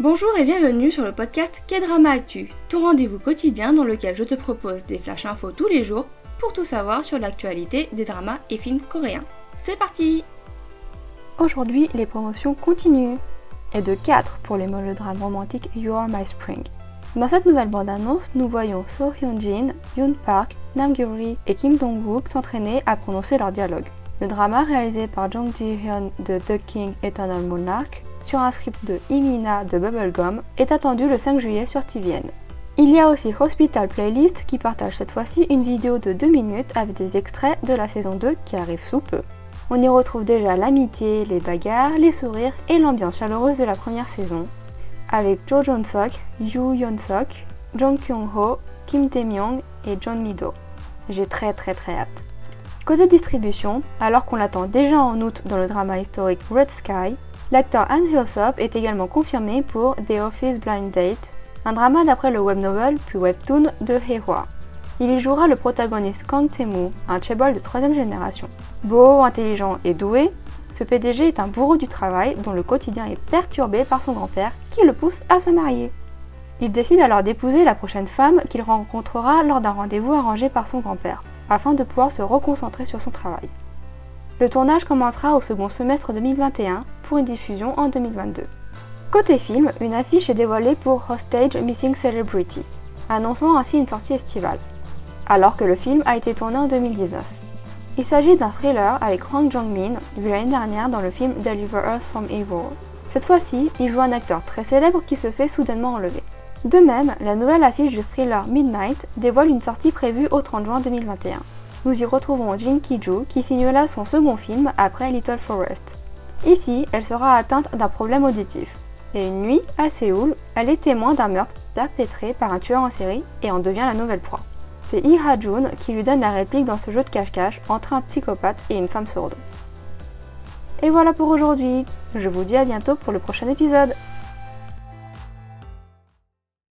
Bonjour et bienvenue sur le podcast K-Drama Actu, ton rendez-vous quotidien dans lequel je te propose des flash infos tous les jours pour tout savoir sur l'actualité des dramas et films coréens. C'est parti Aujourd'hui, les promotions continuent. Et de 4 pour les mélodrames romantiques You Are My Spring. Dans cette nouvelle bande-annonce, nous voyons So Hyun-jin, Yoon Park, Nam Gyuri et Kim Dong-wook s'entraîner à prononcer leur dialogue. Le drama réalisé par Jung Ji-hyun de The King Eternal Monarch sur un script de Imina de Bubblegum est attendu le 5 juillet sur TVN. Il y a aussi Hospital Playlist qui partage cette fois-ci une vidéo de 2 minutes avec des extraits de la saison 2 qui arrive sous peu. On y retrouve déjà l'amitié, les bagarres, les sourires et l'ambiance chaleureuse de la première saison, avec Jo Jong-sok, Yoo Yeon-sok, Jong Kyung-ho, Kim Tae-myung et John Mido. J'ai très très très hâte. Côté distribution, alors qu'on l'attend déjà en août dans le drama historique Red Sky, L'acteur Han Hyo-sop est également confirmé pour The Office Blind Date, un drama d'après le web novel puis webtoon de Hehwa. Il y jouera le protagoniste Kang Tae-moo, un chaebol de troisième génération. Beau, intelligent et doué, ce PDG est un bourreau du travail dont le quotidien est perturbé par son grand-père qui le pousse à se marier. Il décide alors d'épouser la prochaine femme qu'il rencontrera lors d'un rendez-vous arrangé par son grand-père, afin de pouvoir se reconcentrer sur son travail. Le tournage commencera au second semestre 2021 diffusion en 2022. Côté film, une affiche est dévoilée pour Hostage Missing Celebrity, annonçant ainsi une sortie estivale, alors que le film a été tourné en 2019. Il s'agit d'un thriller avec Hwang Jong-min, vu l'année dernière dans le film Deliver Us from Evil. Cette fois-ci, il joue un acteur très célèbre qui se fait soudainement enlever. De même, la nouvelle affiche du thriller Midnight dévoile une sortie prévue au 30 juin 2021 nous y retrouvons Jin Ki-joo qui signe là son second film après Little Forest. Ici, elle sera atteinte d'un problème auditif. Et une nuit, à Séoul, elle est témoin d'un meurtre perpétré par un tueur en série et en devient la nouvelle proie. C'est Lee Ha-jun qui lui donne la réplique dans ce jeu de cache-cache entre un psychopathe et une femme sourde. Et voilà pour aujourd'hui. Je vous dis à bientôt pour le prochain épisode.